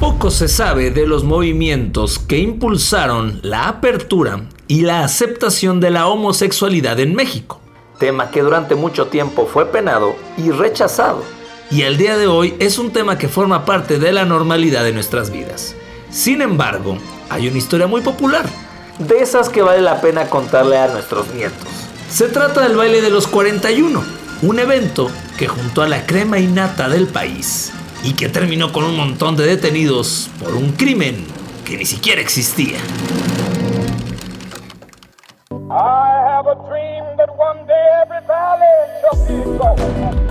Poco se sabe de los movimientos que impulsaron la apertura y la aceptación de la homosexualidad en México, tema que durante mucho tiempo fue penado y rechazado, y al día de hoy es un tema que forma parte de la normalidad de nuestras vidas. Sin embargo, hay una historia muy popular, de esas que vale la pena contarle a nuestros nietos. Se trata del baile de los 41, un evento que juntó a la crema innata del país y que terminó con un montón de detenidos por un crimen que ni siquiera existía.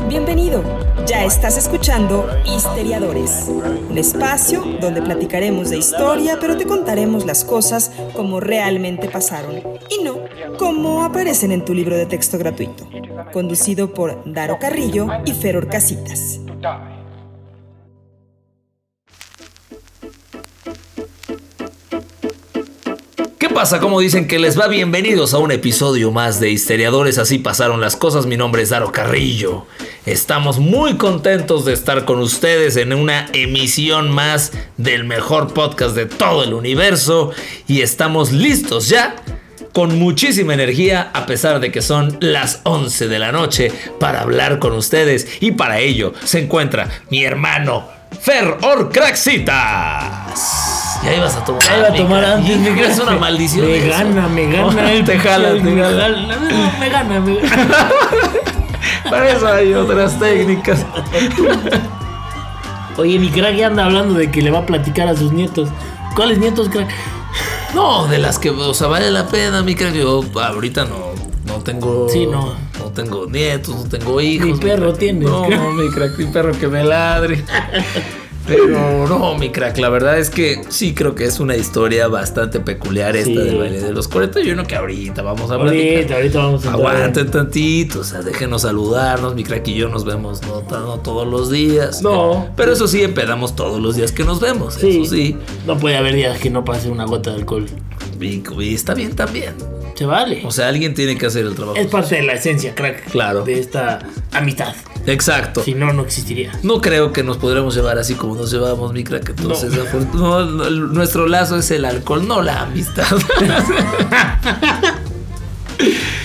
Bienvenido, ya estás escuchando Histeriadores, un espacio donde platicaremos de historia, pero te contaremos las cosas como realmente pasaron y no como aparecen en tu libro de texto gratuito, conducido por Daro Carrillo y Feror Casitas. Pasa? Como dicen que les va bienvenidos a un episodio más de Histeriadores, así pasaron las cosas. Mi nombre es Daro Carrillo. Estamos muy contentos de estar con ustedes en una emisión más del mejor podcast de todo el universo y estamos listos ya con muchísima energía a pesar de que son las 11 de la noche para hablar con ustedes y para ello se encuentra mi hermano Fer Orcraxitas. Ya ibas a tomar. Ya iba a tomar antes. Me crees una maldición. Me gana, me gana. el te jala, te jala. Me gana, me gana. Para eso hay otras técnicas. Oye, mi crack ya anda hablando de que le va a platicar a sus nietos. ¿Cuáles nietos, crack? No, de las que, o sea, vale la pena, mi crack. Yo ahorita no, no tengo. Sí, no. No tengo nietos, no tengo hijos. Mi perro crack. tienes. No, mi crack, mi perro que me ladre. Pero no, mi crack, la verdad es que sí creo que es una historia bastante peculiar esta Sí. del baile de los 41 que ahorita vamos a platicar. Ahorita, ahorita vamos a. Aguanten tantito, o sea, déjenos saludarnos, mi crack y yo nos vemos no, no todos los días. No. Pero eso sí, empedamos todos los días que nos vemos, Sí. eso sí. No puede haber días que no pase una gota de alcohol. Y, y está bien también. Se vale. O sea, alguien tiene que hacer el trabajo. es parte de la esencia, crack. Claro. De esta amistad. Exacto. Si no, no existiría. No creo que nos podremos llevar así como nos llevamos, mi crack. Entonces, no, nuestro lazo es el alcohol, no la amistad.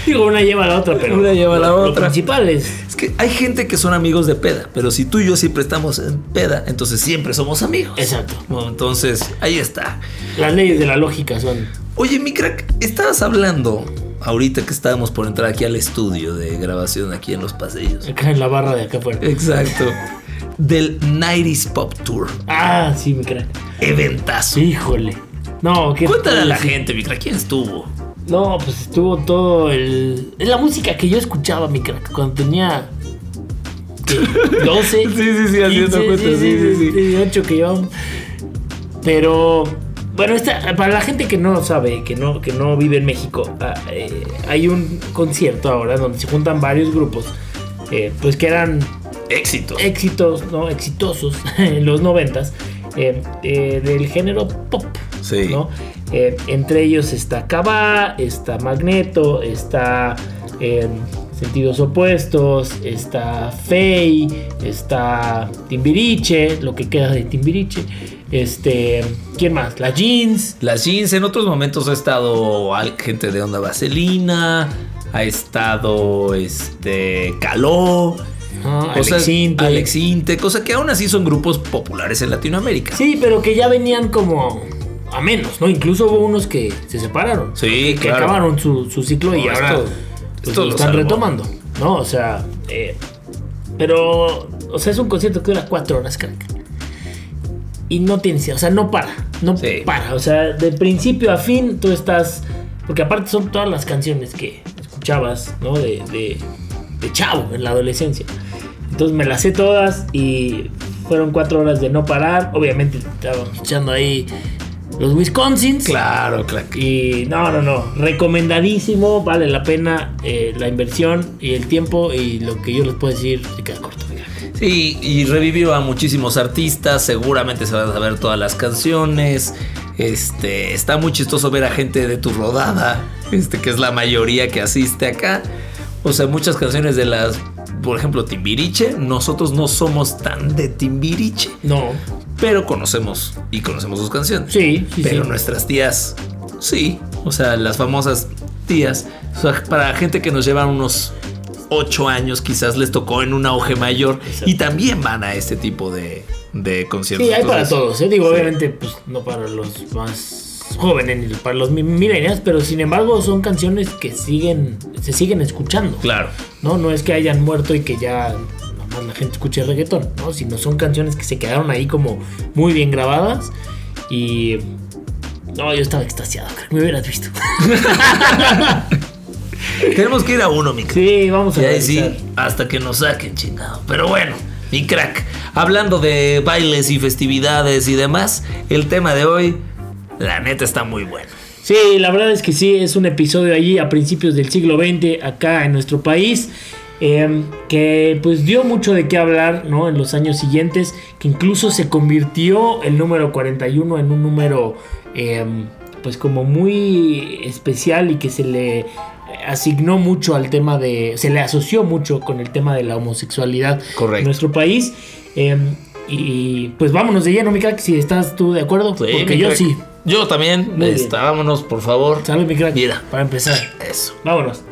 Digo, una lleva a la otra, pero. Una lleva a la lo- Lo otra. principal es. es que hay gente que son amigos de peda, pero si tú y yo siempre estamos en peda, entonces siempre somos amigos. Exacto. Bueno, entonces, ahí está. Las leyes de la lógica son. Oye, mi crack, estabas hablando ahorita que estábamos por entrar aquí al estudio de grabación aquí en los pasillos. Acá en la barra de acá afuera. Exacto. Del 90s Pop Tour. Ah, sí, mi crack. Eventazo. Híjole. No, ¿qué Cuéntale a la gente, mi crack, ¿quién estuvo? No, pues estuvo todo el. Es la música que yo escuchaba, mi crack, cuando tenía. ¿qué? 12. Sí, sí, sí, haciendo cuentas, sí, sí, sí. 18 que llevamos. Pero. Bueno, esta, para la gente que no lo sabe, que no, que no vive en México, ah, eh, hay un concierto ahora donde se juntan varios grupos, eh, pues que eran Éxito. éxitos, ¿no? Exitosos en los noventas eh, eh, del género pop. Sí. ¿no? Eh, entre ellos está Cabá, está Magneto, está Sentidos Opuestos, está Fey, está Timbiriche, lo que queda de Timbiriche. Este, ¿quién más? La Jeans. Las jeans en otros momentos ha estado gente de Onda Vaselina, ha estado este Caló, ¿no? sea, Alex Intec, cosa que aún así son grupos populares en Latinoamérica. Sí, pero que ya venían como a menos, ¿no? Incluso hubo unos que se separaron. Sí, que claro. acabaron su, su ciclo y ahora esto- pues, esto lo están retomando, ¿no? O sea, eh, pero, o sea, es un concierto que dura cuatro horas, crack. Y no tiene, o sea, no para, no Sí. para. O sea, de principio a fin tú estás, porque aparte son todas las canciones que escuchabas, ¿no? De, de, de chavo en la adolescencia. Entonces me las sé todas y fueron cuatro horas de no parar. Obviamente estábamos escuchando ahí los Wisconsins. Claro, claro. Y no, no, no. Recomendadísimo. Vale la pena eh, la inversión y el tiempo. Y lo que yo les puedo decir se queda corto. Sí, y revivió a muchísimos artistas, seguramente se van a saber todas las canciones. Este, está muy chistoso ver a gente de tu rodada, este que es la mayoría que asiste acá. O sea, muchas canciones de las, por ejemplo, Timbiriche, nosotros no somos tan de Timbiriche, No. pero conocemos y conocemos sus canciones. Sí, sí, pero sí. nuestras tías, sí, o sea, las famosas tías, o sea, para gente que nos lleva unos ocho años, quizás les tocó en un auge mayor Exacto. y también van a este tipo de, de conciertos. Sí, hay para todos, ¿eh? Digo, sí. obviamente, pues no para los más jóvenes ni para los mi- millennials, pero sin embargo son canciones que siguen, se siguen escuchando. Claro. ¿no? No es que hayan muerto y que ya nomás la gente escuche reggaetón, ¿no? Sino son canciones que se quedaron ahí como muy bien grabadas y... No, yo estaba extasiado, creo que me hubieras visto. Tenemos que ir a uno, mi crack. Sí, vamos a Y ver. ahí sí, hasta que nos saquen, chingado. Pero bueno, mi crack. Hablando de bailes y festividades y demás, el tema de hoy, la neta está muy bueno. Sí, la verdad es que sí, es un episodio allí a principios del siglo XX acá en nuestro país. eh, que pues dio mucho de qué hablar ¿no? en los años siguientes, que incluso se convirtió el número 41 en un número eh, pues como muy especial y que se le asignó mucho al tema de, se le asoció mucho con el tema de la homosexualidad Correcto. en nuestro país. eh, y pues vámonos de lleno, mi crack, si estás tú de acuerdo, Sí, porque yo crack. sí. Yo también. Está, vámonos, por favor. Salud, mi crack. Mira. Para empezar. Eso. Vámonos.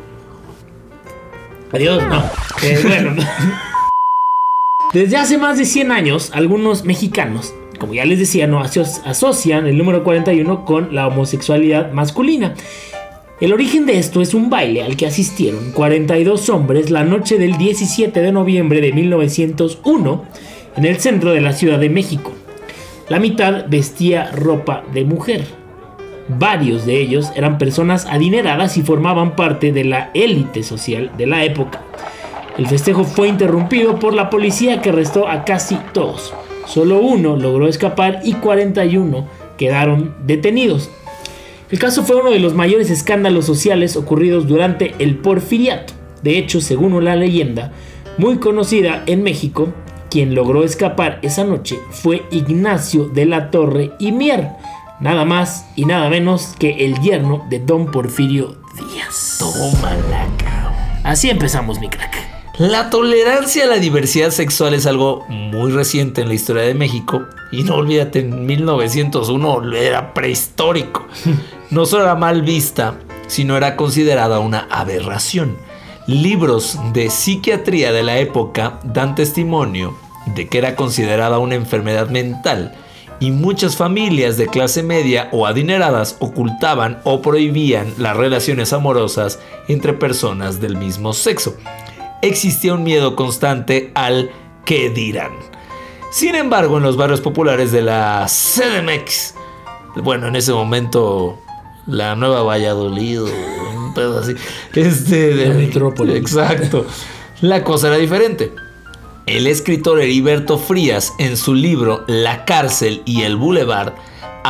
Adiós, no. Eh, bueno. Desde hace más de 100 años, algunos mexicanos, como ya les decía, no aso- asocian el número 41 con la homosexualidad masculina. El origen de esto es un baile al que asistieron 42 hombres la noche del 17 de noviembre de 1901 en el centro de la Ciudad de México. La mitad vestía ropa de mujer. Varios de ellos eran personas adineradas y formaban parte de la élite social de la época. El festejo fue interrumpido por la policía que arrestó a casi todos. Solo uno logró escapar y 41 quedaron detenidos. El caso fue uno de los mayores escándalos sociales ocurridos durante el porfiriato. De hecho, según la leyenda, muy conocida en México, quien logró escapar esa noche fue Ignacio de la Torre y Mier, nada más y nada menos que el yerno de don Porfirio Díaz. Tómala, cabrón. Así empezamos, mi crack. La tolerancia a la diversidad sexual es algo muy reciente en la historia de México. Y no olvídate, en 1901 era prehistórico. No solo era mal vista, sino era considerada una aberración. Libros de psiquiatría de la época dan testimonio de que era considerada una enfermedad mental y muchas familias de clase media o adineradas ocultaban o prohibían las relaciones amorosas entre personas del mismo sexo. Existía un miedo constante al que dirán. Sin embargo, en los barrios populares de la CDMX, bueno, en ese momento la Nueva Valladolid, un pedo así, este, de La metrópoli. Exacto. La cosa era diferente. El escritor Heriberto Frías, en su libro La cárcel y el boulevard,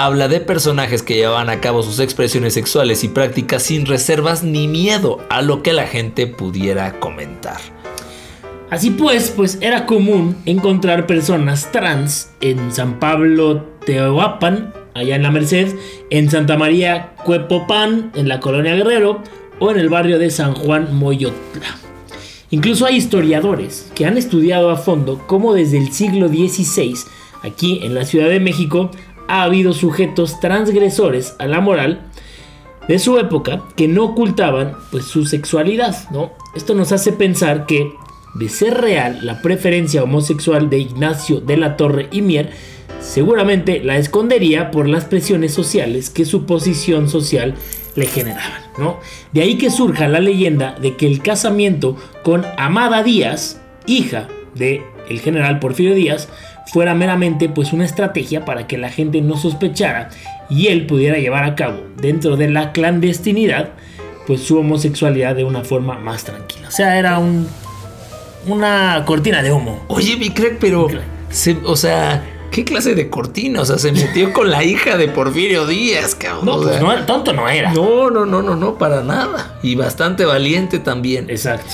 habla de personajes que llevaban a cabo sus expresiones sexuales y prácticas sin reservas ni miedo a lo que la gente pudiera comentar. Así pues, pues era común encontrar personas trans en San Pablo Teoapan, allá en la Merced, en Santa María Cuepopan, en la colonia Guerrero, o en el barrio de San Juan Moyotla. Incluso hay historiadores que han estudiado a fondo cómo desde el siglo XVI, aquí en la Ciudad de México, ha habido sujetos transgresores a la moral de su época que no ocultaban pues su sexualidad, ¿no? Esto nos hace pensar que de ser real la preferencia homosexual de Ignacio de la Torre y Mier, seguramente la escondería por las presiones sociales que su posición social le generaban, ¿no? De ahí que surja la leyenda de que el casamiento con Amada Díaz, hija de el general Porfirio Díaz, fuera meramente pues una estrategia para que la gente no sospechara y él pudiera llevar a cabo dentro de la clandestinidad pues su homosexualidad de una forma más tranquila. O sea, era un una cortina de humo. Oye, mi crack, pero, se- o sea, ¿qué clase de cortina? O sea, se metió con la hija de Porfirio Díaz, cabrón. No, pues no, tonto no era. no, no, no, no, no, para nada. Y bastante valiente también. Exacto.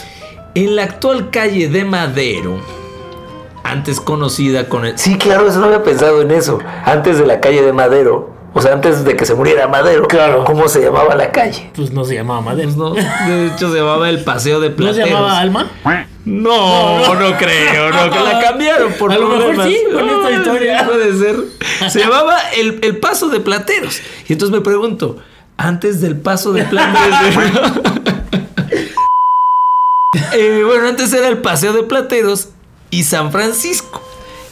En la actual calle de Madero, antes conocida con el... Sí, claro, eso no había pensado en eso. Antes de la calle de Madero, O sea, antes de que se muriera Madero. Claro. ¿Cómo se llamaba la calle? Pues no se llamaba Madero. Pues no, de hecho se llamaba el Paseo de ¿No Plateros. se llamaba Alma? No, no, creo, no, que la cambiaron por A lo mejor sí, con esta historia. Puede ser. Se llamaba el, el Paso de Plateros. Y entonces me pregunto, antes del Paso de Plateros. Eh, bueno, antes era el Paseo de Plateros y San Francisco.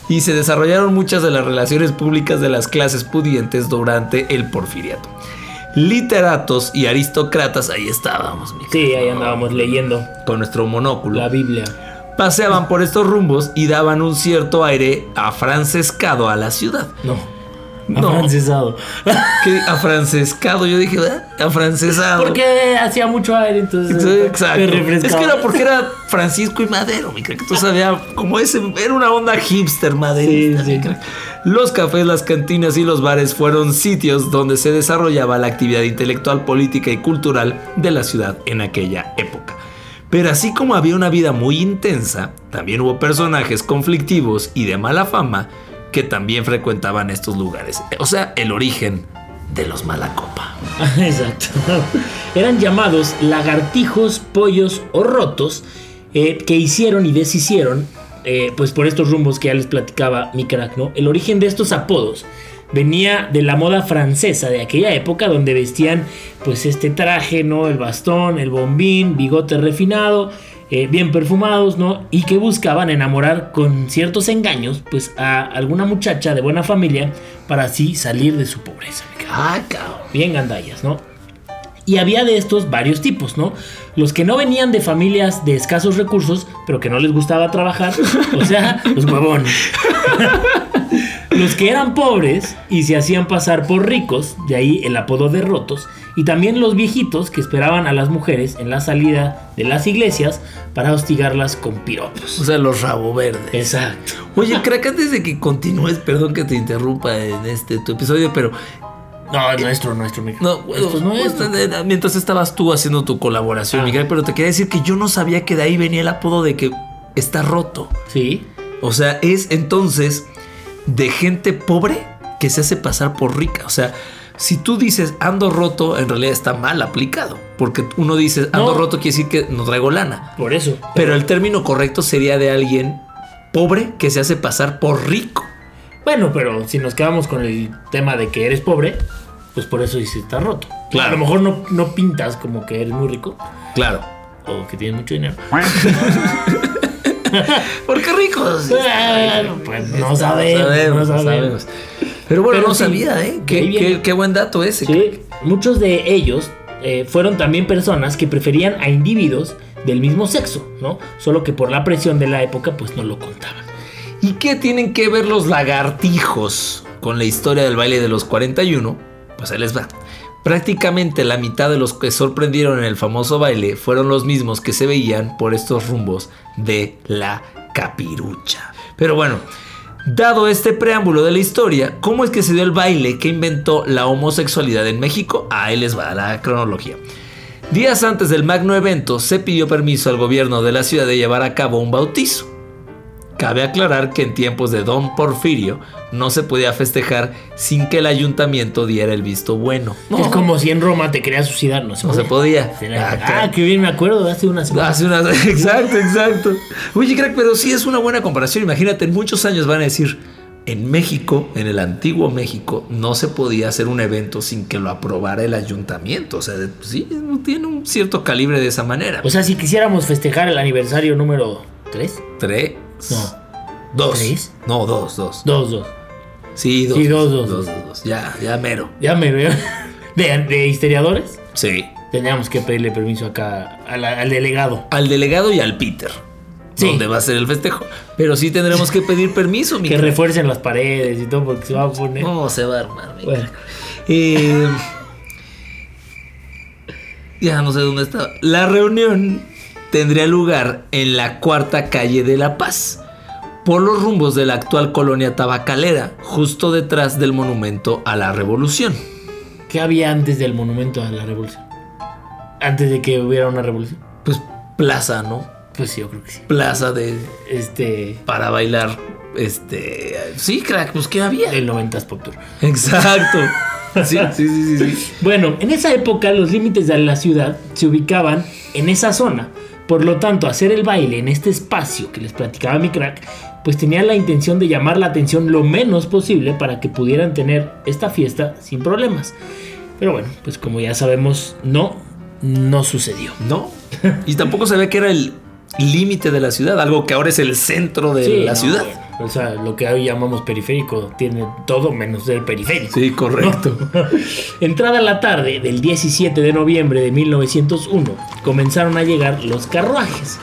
Y se desarrollaron muchas de las relaciones públicas de las clases pudientes durante el porfiriato. Literatos y aristócratas, ahí estábamos, mi Sí, ahí andábamos leyendo con nuestro monóculo la Biblia. paseaban por estos rumbos y daban un cierto aire afrancescado a la ciudad. No. No. Afrancesado. ¿Qué? Afrancescado, yo dije, ¿verdad? Afrancesado. Porque hacía mucho aire, entonces. Exacto. Es que era porque era Francisco y Madero, mi crack. Tú sabías como ese, era una onda hipster maderista. Sí. Los cafés, las cantinas y los bares fueron sitios donde se desarrollaba la actividad intelectual, política y cultural de la ciudad en aquella época. Pero así como había una vida muy intensa, también hubo personajes conflictivos y de mala fama que también frecuentaban estos lugares. O sea, el origen de los Malacopa. Exacto. Eran llamados lagartijos, pollos o rotos eh, que hicieron y deshicieron, eh, pues por estos rumbos que ya les platicaba mi crack, ¿no? El origen de estos apodos venía de la moda francesa de aquella época donde vestían pues este traje, ¿no? El bastón, el bombín, bigote refinado, eh, bien perfumados, ¿no? Y que buscaban enamorar con ciertos engaños pues a alguna muchacha de buena familia para así salir de su pobreza. Ah, cabrón. bien gandallas, ¿no? Y había de estos varios tipos, ¿no? Los que no venían de familias de escasos recursos, pero que no les gustaba trabajar, o sea, los huevones. los que eran pobres y se hacían pasar por ricos, de ahí el apodo de rotos, y también los viejitos que esperaban a las mujeres en la salida de las iglesias para hostigarlas con piropos. O sea, los rabo verdes. Exacto. Oye, crack, antes de que continúes, perdón que te interrumpa en este tu episodio, pero No, nuestro, nuestro, mi- no, Esto es nuestro. pues, eh, mientras estabas tú haciendo tu colaboración, Ah. Miguel, pero te quería decir que yo no sabía que de ahí venía el apodo de que está roto. Sí. O sea, es entonces de gente pobre que se hace pasar por rica. O sea, si tú dices ando roto, en realidad está mal aplicado. Porque uno dice ando No. roto quiere decir que no traigo lana. Por eso. Pero el término correcto sería de alguien pobre que se hace pasar por rico. Bueno, pero si nos quedamos con el tema de que eres pobre, pues por eso dices está roto. Claro. A lo mejor no, no pintas como que eres muy rico Claro. o que tienes mucho dinero. Porque ricos. Bueno, pues no sabemos, sabemos, no sabemos. Pero bueno, Pero no sí, sabía, ¿eh? Qué, viene. qué- qué buen dato ese. Sí, muchos de ellos eh, fueron también personas que preferían a individuos del mismo sexo, ¿no? Solo que por la presión de la época, pues no lo contaban. ¿Y qué tienen que ver los lagartijos con la historia del baile de los 41? Pues ahí les va. Prácticamente la mitad de los que sorprendieron en el famoso baile fueron los mismos que se veían por estos rumbos de la capirucha. Pero bueno, dado este preámbulo de la historia, ¿cómo es que se dio el baile que inventó la homosexualidad en México? Ahí les va la cronología. Días antes del magno evento se pidió permiso al gobierno de la ciudad de llevar a cabo un bautizo. Cabe aclarar que en tiempos de Don Porfirio no se podía festejar sin que el ayuntamiento diera el visto bueno. No, Es como si en Roma te querías suicidar, no se no se podía. Ah, Ah, qué bien me acuerdo hace una semana. Hace una... Exacto, exacto. Oye, crack, pero sí es una buena comparación. Imagínate, en muchos años van a decir, en México, en el antiguo México, no se podía hacer un evento sin que lo aprobara el ayuntamiento. O sea, sí, tiene un cierto calibre de esa manera. O sea, si quisiéramos festejar el aniversario número 3, Tres. No. Dos. ¿Tres? No, dos, dos. 2, 2. Sí, dos. Sí, dos, dos, dos, dos, dos. Ya, ya mero. Ya me veo. De, de historiadores, Sí. teníamos que pedirle permiso acá al delegado. Al delegado y al Peter. Sí. Donde va a ser el festejo. Pero sí tendremos que pedir permiso, mi Que refuercen las paredes y todo porque se va a poner. No, se va a armar, mi Bueno, Eh, ya no sé dónde estaba. La reunión tendría lugar en la cuarta calle de La Paz, por los rumbos de la actual colonia tabacalera, justo detrás del monumento a la revolución. ¿qué había antes del monumento a la revolución? Antes de que hubiera una revolución. Pues plaza, ¿no? Pues sí, yo creo que sí. Plaza de Este. para bailar Este. Sí, crack, pues ¿qué había? El 90s Pop Tour. Exacto. Sí, sí, sí, sí, sí. Bueno, en esa época los límites de la ciudad se ubicaban en esa zona. Por lo tanto, hacer el baile en este espacio que les platicaba mi crack, pues tenía la intención de llamar la atención lo menos posible para que pudieran tener esta fiesta sin problemas. Pero bueno, pues como ya sabemos, no, no sucedió. No. Y tampoco se ve que era el límite de la ciudad, algo que ahora es el centro de Sí, la no, ciudad. O sea, lo que hoy llamamos periférico tiene todo menos el periférico. Sí, correcto. Entrada la tarde del 17 de noviembre de 1901, comenzaron a llegar los carruajes.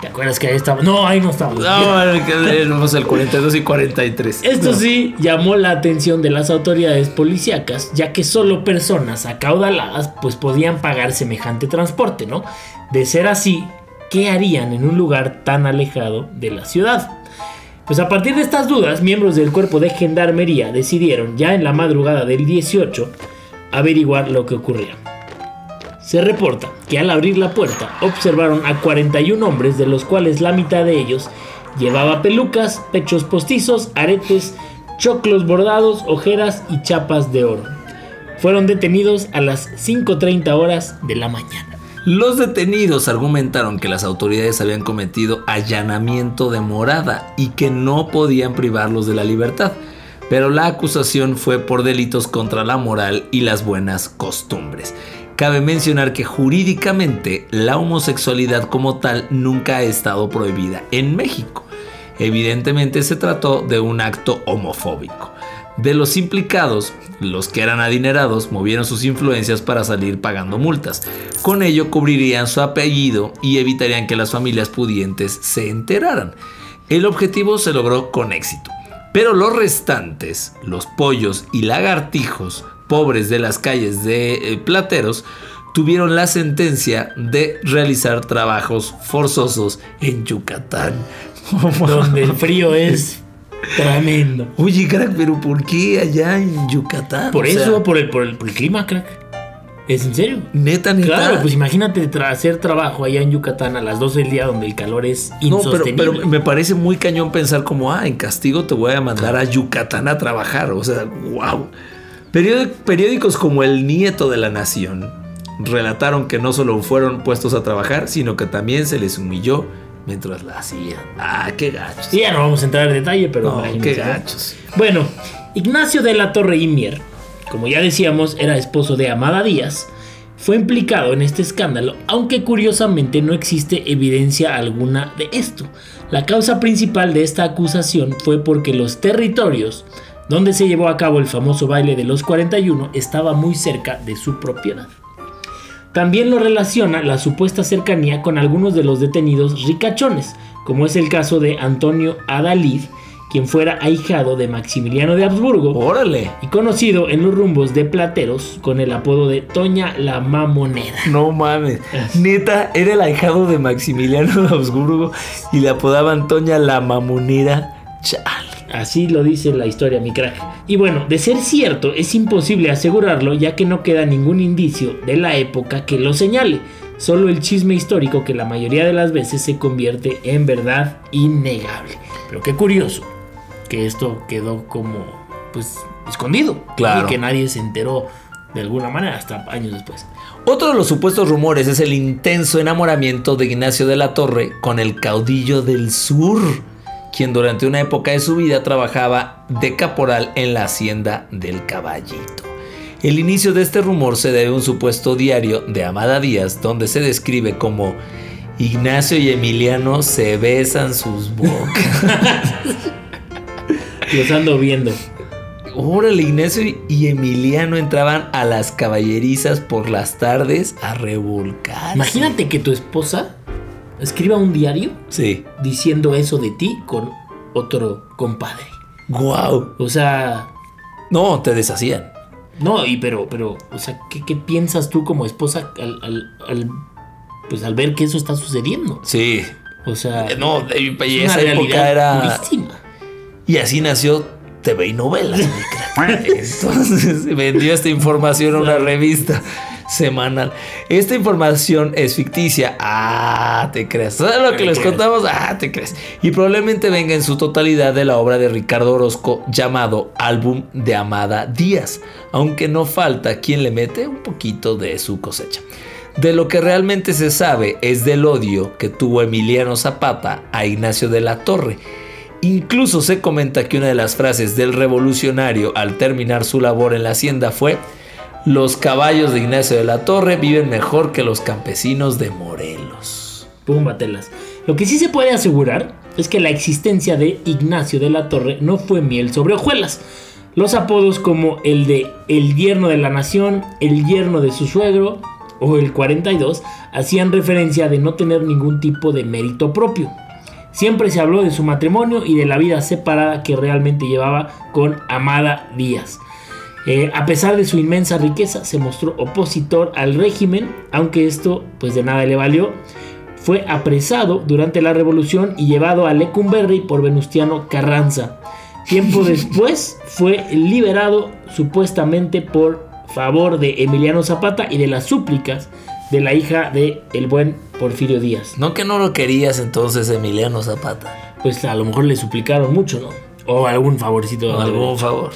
¿Te acuerdas que ahí estaba? No, ahí no estaba. No, éramos el 42 y 43. Esto No. sí llamó la atención de las autoridades policíacas, ya que solo personas acaudaladas pues podían pagar semejante transporte, ¿no? De ser así, ¿qué harían en un lugar tan alejado de la ciudad? Pues a partir de estas dudas, miembros del cuerpo de gendarmería decidieron ya en la madrugada del 18 averiguar lo que ocurría. Se reporta que al abrir la puerta observaron a 41 hombres, de los cuales la mitad de ellos llevaba pelucas, pechos postizos, aretes, choclos bordados, ojeras y chapas de oro. Fueron detenidos a las 5.30 horas de la mañana. Los detenidos argumentaron que las autoridades habían cometido allanamiento de morada y que no podían privarlos de la libertad, pero la acusación fue por delitos contra la moral y las buenas costumbres. Cabe mencionar que jurídicamente la homosexualidad como tal nunca ha estado prohibida en México. Evidentemente se trató de un acto homofóbico. De los implicados, los que eran adinerados movieron sus influencias para salir pagando multas. Con ello cubrirían su apellido y evitarían que las familias pudientes se enteraran. El objetivo se logró con éxito. Pero los restantes, los pollos y lagartijos pobres de las calles de eh, Plateros, tuvieron la sentencia de realizar trabajos forzosos en Yucatán. Donde el frío es tremendo. Oye, crack, pero ¿por qué allá en Yucatán? Por O eso, sea, por, el, por, el, por el clima, crack. ¿Es en serio? neta, neta. Claro, pues imagínate tra- hacer trabajo allá en Yucatán a las 12 del día donde el calor es No, pero, insostenible. pero me parece muy cañón pensar como, ah, en castigo te voy a mandar a Yucatán a trabajar. O sea, wow. periódicos como El Nieto de la Nación relataron que no solo fueron puestos a trabajar, sino que también se les humilló mientras la hacían. Ah, qué gachos. Sí, ya no vamos a entrar en detalle, pero No, imagínense, qué ¿no? gachos. Bueno, Ignacio de la Torre y Mier, como ya decíamos, era esposo de Amada Díaz, fue implicado en este escándalo, aunque curiosamente no existe evidencia alguna de esto. La causa principal de esta acusación fue porque los territorios donde se llevó a cabo el famoso baile de los 41 estaba muy cerca de su propiedad. También lo relaciona la supuesta cercanía con algunos de los detenidos ricachones, como es el caso de Antonio Adalid, quien fuera ahijado de Maximiliano de Habsburgo Órale. y conocido en los rumbos de Plateros con el apodo de Toña la Mamonera. No mames. Neta, era el ahijado de Maximiliano de Habsburgo y le apodaban Toña la Mamonera. Chale. Así lo dice la historia, mi crack. Y bueno, de ser cierto, es imposible asegurarlo ya que no queda ningún indicio de la época que lo señale. Solo el chisme histórico que la mayoría de las veces se convierte en verdad innegable. Pero qué curioso que esto quedó como, pues, escondido. Claro. Y que nadie se enteró de alguna manera hasta años después. Otro de los supuestos rumores es el intenso enamoramiento de Ignacio de la Torre con el caudillo del sur, quien durante una época de su vida trabajaba de caporal en la hacienda del caballito. El inicio de este rumor se debe a un supuesto diario de Amada Díaz donde se describe como Ignacio y Emiliano se besan sus bocas. Los ando viendo. Órale, Ignacio y Emiliano entraban a las caballerizas por las tardes a revolcar. Imagínate que tu esposa escriba un diario Sí. diciendo eso de ti con otro compadre. Wow. O sea, No, te deshacían. no, y pero, pero, o sea, ¿qué, qué piensas tú como esposa al, al- al- pues al ver que eso está sucediendo? Sí. O sea, Eh, No, es una esa época era. durísima. Y así nació TV y novelas. Entonces vendió esta información a una revista. Semanal. Esta información es ficticia. Ah, te crees. ¿Sabes lo que les contamos? Ah, te crees. Y probablemente venga en su totalidad de la obra de Ricardo Orozco llamado Álbum de Amada Díaz, aunque no falta quien le mete un poquito de su cosecha. De lo que realmente se sabe es del odio que tuvo Emiliano Zapata a Ignacio de la Torre. Incluso se comenta que una de las frases del revolucionario al terminar su labor en la hacienda fue, los caballos de Ignacio de la Torre viven mejor que los campesinos de Morelos. Púmbatelas. Lo que sí se puede asegurar es que la existencia de Ignacio de la Torre no fue miel sobre hojuelas. Los apodos como el de el yerno de la nación, el yerno de su suegro, o el 42 hacían referencia de no tener ningún tipo de mérito propio. Siempre se habló de su matrimonio y de la vida separada que realmente llevaba con Amada Díaz. Eh, a pesar de su inmensa riqueza, se mostró opositor al régimen, aunque esto pues de nada le valió. Fue apresado durante la revolución y llevado a Lecumberri por Venustiano Carranza. Tiempo después fue liberado supuestamente por favor de Emiliano Zapata y de las súplicas de la hija de el buen Porfirio Díaz. No que no lo querías entonces Emiliano Zapata. Pues a lo mejor le suplicaron mucho, ¿no? O algún favorcito. algún favor.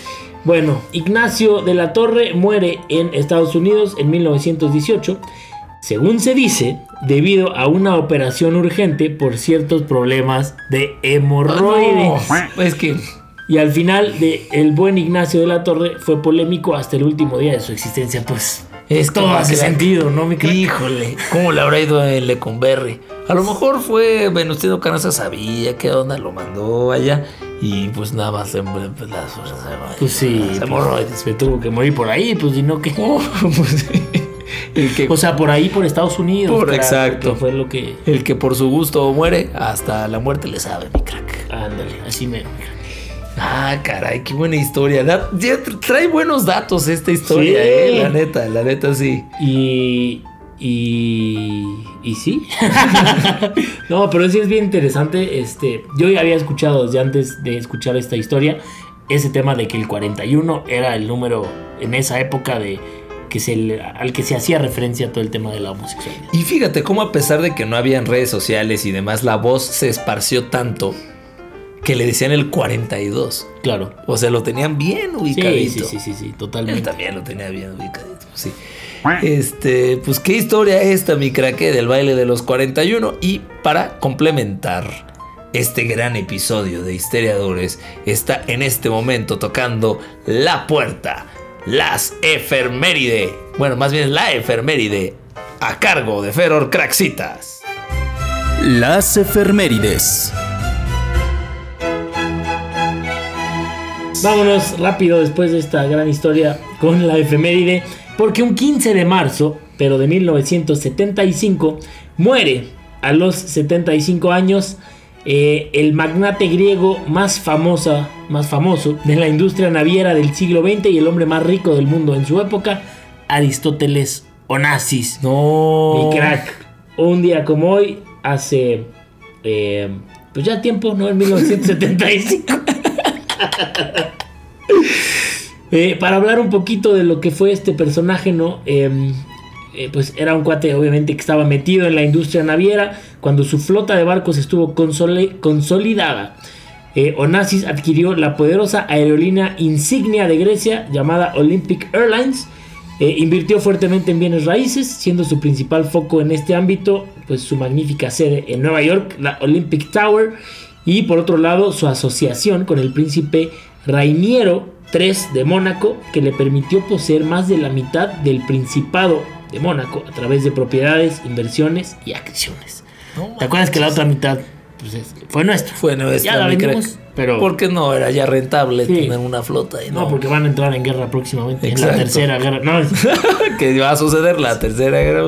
Bueno, Ignacio de la Torre muere en Estados Unidos en 1918, según se dice, debido a una operación urgente por ciertos problemas de hemorroides. Es que y al final de el buen Ignacio de la Torre fue polémico hasta el último día de su existencia, pues. Es todo hace sentido, ¿no, mi Híjole, ¿cómo le habrá ido en Lecumberri? A lo mejor fue Venustiano Carranza sabía qué onda, lo mandó allá y pues nada más pues, las Pues sí, se, pues, se tuvo que morir por ahí, pues y no que... pues, el que, o sea, por ahí, por Estados Unidos. Por exacto. Fue lo que... El que por su gusto muere, hasta la muerte le sabe, mi crack. Ándale, así me... Ah, caray, qué buena historia. trae buenos datos esta historia, eh. La neta, la neta sí. Y. Y. Y sí. no, pero sí es bien interesante. Este. Yo ya había escuchado desde antes de escuchar esta historia. Ese tema de que el 41 era el número en esa época de que se, al que se hacía referencia todo el tema de la homosexualidad. Y fíjate cómo a pesar de que no habían redes sociales y demás, la voz se esparció tanto que le decían el 42. Claro. O sea, lo tenían bien ubicadito. Sí, sí, sí, sí, totalmente. Él también lo tenía bien ubicadito, sí. Este, pues qué historia esta, mi craque, del baile de los 41. Y para complementar este gran episodio de Histeriadores, está en este momento tocando la puerta, las Eferméride. Bueno, más bien la Eferméride, a cargo de Feror Craxitas. Las Efemérides. Vámonos rápido después de esta gran historia con la efeméride, porque un 15 de marzo, pero de 1975, muere a los 75 años eh, el magnate griego más, famosa, más famoso de la industria naviera del siglo XX y el hombre más rico del mundo en su época, Aristóteles Onassis. No. Mi crack. Un día como hoy, hace. Eh, pues ya tiempo, ¿no? En 1975. Eh, para hablar un poquito de lo que fue este personaje, ¿no? Em, eh, pues era un cuate obviamente que estaba metido en la industria naviera cuando su flota de barcos estuvo consolidada. Eh, Onassis adquirió la poderosa aerolínea insignia de Grecia llamada Olympic Airlines. invirtió fuertemente en bienes raíces, siendo su principal foco en este ámbito, pues su magnífica sede en Nueva York, la Olympic Tower, y por otro lado su asociación con el príncipe Rainiero III de Mónaco, que le permitió poseer más de la mitad del Principado de Mónaco a través de propiedades, inversiones y acciones. ¿Te acuerdas que la otra mitad pues, fue nuestra? Fue nuestra. Ya la vendimos, pero... Porque no era ya rentable tener una flota. Y no. no. porque van a entrar en guerra próximamente. En la tercera guerra. No. que va a suceder la tercera guerra.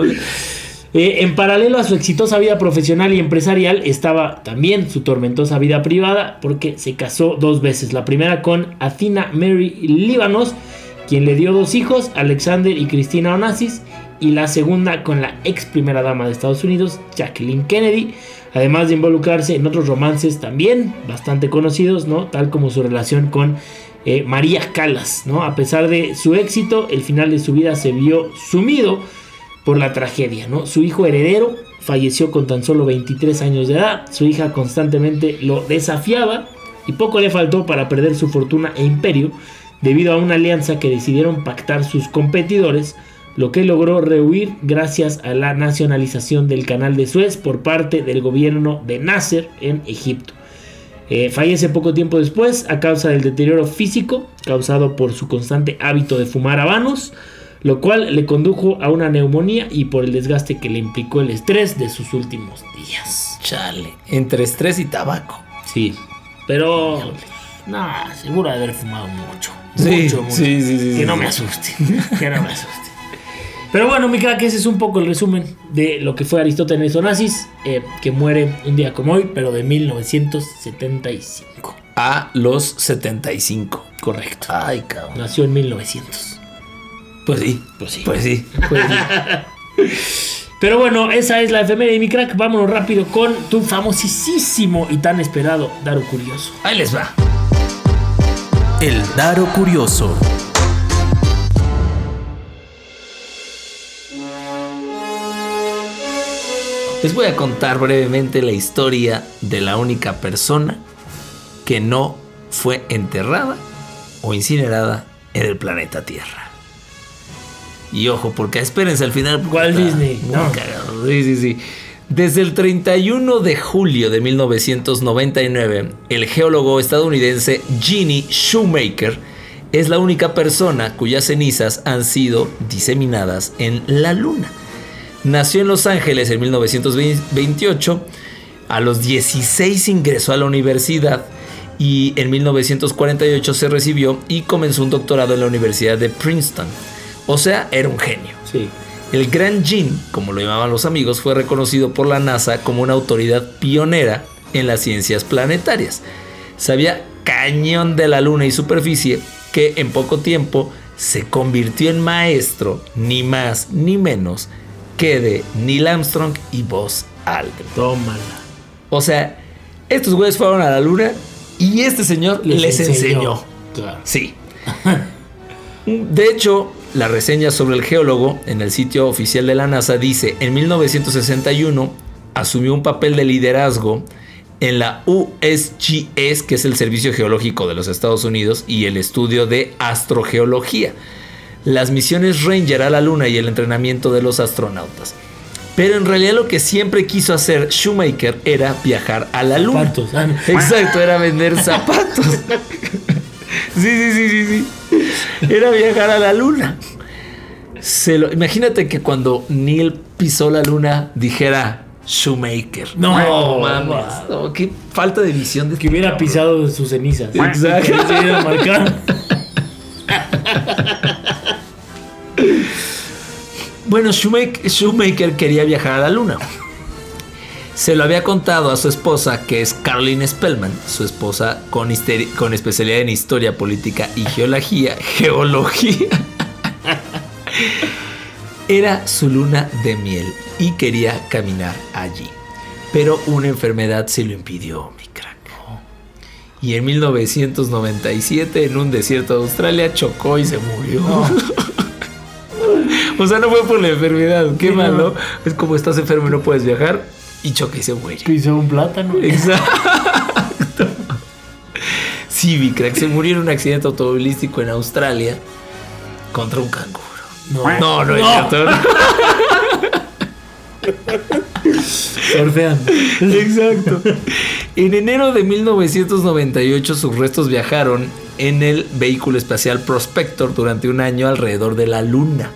Eh, en paralelo a su exitosa vida profesional y empresarial estaba también su tormentosa vida privada porque se casó dos veces. La primera con Athena Mary Líbanos, quien le dio dos hijos, Alexander y Cristina Onassis, y la segunda con la ex primera dama de Estados Unidos, Jacqueline Kennedy, además de involucrarse en otros romances también bastante conocidos, ¿no? Tal como su relación con eh, María Calas. ¿no? A pesar de su éxito, el final de su vida se vio sumido por la tragedia. ¿no? Su hijo heredero falleció con tan solo 23 años de edad. Su hija constantemente lo desafiaba y poco le faltó para perder su fortuna e imperio debido a una alianza que decidieron pactar sus competidores, lo que logró rehuir gracias a la nacionalización del canal de Suez por parte del gobierno de Nasser en Egipto. Eh, fallece poco tiempo después a causa del deterioro físico causado por su constante hábito de fumar habanos, lo cual le condujo a una neumonía y por el desgaste que le implicó el estrés de sus últimos días. Chale, entre estrés y tabaco. Sí, pero no, seguro de haber fumado mucho. Sí, mucho, mucho. sí, sí, sí, Que no me asuste, que no me asuste. Pero bueno, mi crack, ese es un poco el resumen de lo que fue Aristóteles Onassis, eh, que muere un día como hoy, pero de 1975. A los 75. Correcto. Ay, cabrón. Nació en 1900. Pues sí. Pues sí. Pues sí. Pues sí. Pero bueno, esa es la efeméride de mi crack. Vámonos rápido con tu famosísimo y tan esperado Daro Curioso. Ahí les va. El Daro Curioso. Les voy a contar brevemente la historia de la única persona que no fue enterrada o incinerada en el planeta Tierra. Y ojo, porque espérense al final. está Disney, muy no. cagado. Sí, sí, sí. Desde el 31 de julio de 1999, el geólogo estadounidense Ginny Shoemaker es la única persona cuyas cenizas han sido diseminadas en la Luna. Nació en Los Ángeles en 1928. A los 16 ingresó a la universidad y en 1948 se recibió y comenzó un doctorado en la Universidad de Princeton. O sea, era un genio. Sí. El Gran Jean, como lo llamaban los amigos, fue reconocido por la NASA como una autoridad pionera en las ciencias planetarias. Sabía cañón de la Luna y superficie que en poco tiempo se convirtió en maestro, ni más ni menos que de Neil Armstrong y Buzz Aldrin. Tómala. O sea, estos güeyes fueron a la Luna y este señor les, enseñó. Claro. Sí. De hecho, la reseña sobre el geólogo en el sitio oficial de la NASA dice, en 1961 asumió un papel de liderazgo en la USGS, que es el Servicio Geológico de los Estados Unidos, y el estudio de astrogeología, las misiones Ranger a la Luna y el entrenamiento de los astronautas. Pero en realidad lo que siempre quiso hacer Shoemaker era viajar a la Luna. Zapatos. Ah. Exacto, era vender zapatos. Sí, sí, sí, sí, sí. Era viajar a la luna. Se lo- imagínate que cuando Neil pisó la luna dijera Shoemaker. No, mames. no, qué falta de visión de Que hubiera pisado sus cenizas. Exacto. Que se hubiera marcado. Bueno, Shoemaker, Shoemaker quería viajar a la luna. Se lo había contado a su esposa, que es Caroline Spellman, su esposa con, especialidad en historia política y geología. Geología. Era su luna de miel y quería caminar allí. Pero una enfermedad se lo impidió, mi crack. Y en 1997, en un desierto de Australia, chocó y se murió. O sea, no fue por la enfermedad. Qué Sí, no. malo. Es como estás enfermo y no puedes viajar. Y choca y se muere. Pisó un plátano. Exacto. Sí, mi crack. Se murió en un accidente automovilístico en Australia contra un canguro. No, No, no es cierto. Surfeando. Exacto. En enero de 1998 sus restos viajaron en el vehículo espacial Prospector durante un año alrededor de la Luna.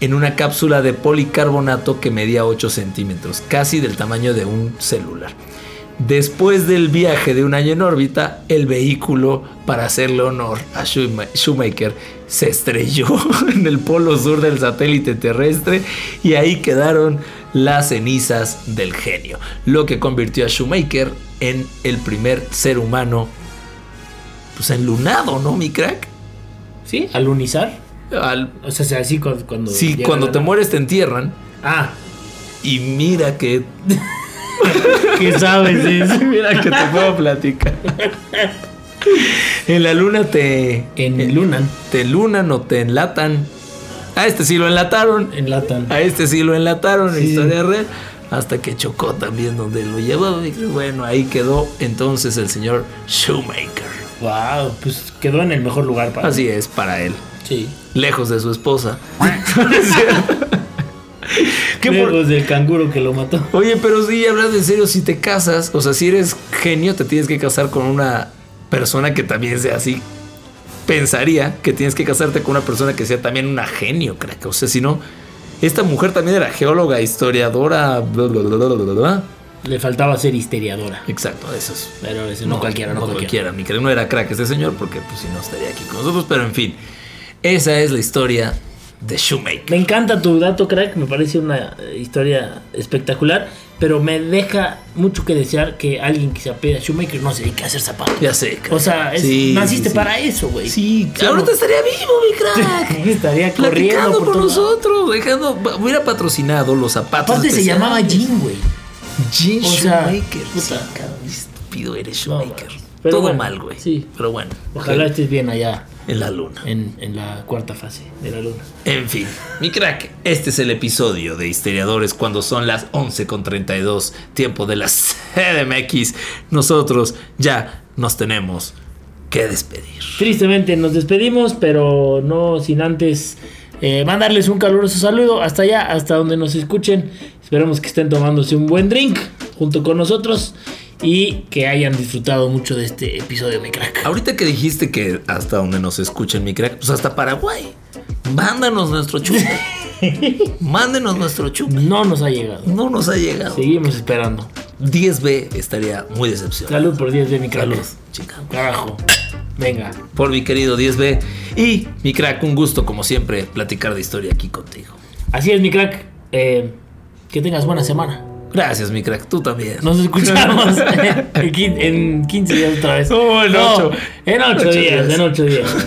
En una cápsula de policarbonato que medía 8 centímetros, casi del tamaño de un celular. Después del viaje de un año en órbita, el vehículo, para hacerle honor a Shoemaker, se estrelló en el polo sur del satélite terrestre y ahí quedaron las cenizas del genio, lo que convirtió a Shoemaker en el primer ser humano pues enlunado, ¿no, mi crack? ¿Sí? Alunizar. Al- O sea, sea, así cuando. cuando sí, cuando la- te mueres te entierran Ah, y mira que ¿qué sabes eso? mira que te puedo platicar. En la luna te. En Lunan. Te lunan o te enlatan. A este sí lo enlataron. Enlatan. A este sí lo enlataron, Sí. historia real. Hasta que chocó también donde lo llevó. Y bueno, ahí quedó entonces el señor Shoemaker. Wow, pues quedó en el mejor lugar para. Así es, para él. Sí. Lejos de su esposa. ¿Qué por- Lejos del canguro que lo mató. Oye, pero sí, hablando en serio, si te casas, o sea, si eres genio, te tienes que casar con una persona que también sea así. Pensaría que tienes que casarte con una persona que sea también una genio, crack. O sea, si no, esta mujer también era geóloga, historiadora, bla, bla, bla, bla, bla, bla. Le faltaba ser histeriadora. Exacto, eso es. Pero no, cualquiera, no, cualquiera. Mi crack no era crack este señor, porque pues si no estaría aquí con nosotros, pero en fin, esa es la historia de Shoemaker. Me encanta tu dato, crack. Me parece una eh, historia espectacular. Pero me deja mucho que desear que alguien que se apela Shoemaker no se dedique a hacer zapatos. Ya sé, crack. O sea, es- Sí, naciste sí, sí. para eso, güey. Sí, Claro. ahorita estaría vivo, mi crack. Estaría corriendo Platicando por lados. nosotros, dejando, hubiera patrocinado los zapatos. Aparte se llamaba Jim, güey. Jim o sea, Shoemaker. puta. Sí, cabrón, estúpido eres No, Shoemaker. pero Todo bueno, mal, güey. sí. Pero bueno. Ojalá ok, estés bien allá En la luna. en, en la cuarta fase de la luna. En fin, mi crack, este es el episodio de Histeriadores cuando son las 11.32, tiempo de la CDMX. Nosotros ya nos tenemos que despedir. Tristemente nos despedimos, pero no sin antes eh, mandarles un caluroso saludo hasta allá, hasta donde nos escuchen. Esperamos que estén tomándose un buen drink junto con nosotros y que hayan disfrutado mucho de este episodio, mi crack. Ahorita que dijiste que hasta donde nos escuchen, mi crack, pues hasta Paraguay. Mándanos nuestro chupe. Mándenos nuestro chupe. No nos ha llegado. No nos ha llegado. Seguimos esperando. 10B estaría muy decepcionado. Salud por 10 de mi crack. Salud, chica. Carajo. Venga. Por mi querido 10B. Y mi crack, un gusto como siempre platicar de historia aquí contigo. Así es, mi crack. Eh, que tengas buena semana. Gracias, mi crack. Tú también. Nos escuchamos en quin- en 15 días otra vez. Oh, en No, ocho. En 8 Ocho días, días. en 8 días.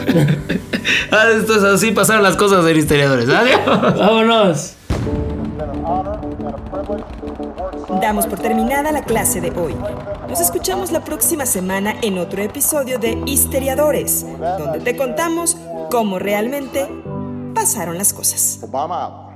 Ah, esto es así, pasaron las cosas de historiadores. Adiós. Vámonos. Damos por terminada la clase de hoy. Nos escuchamos la próxima semana en otro episodio de Histeriadores, donde te contamos cómo realmente pasaron las cosas. Obama.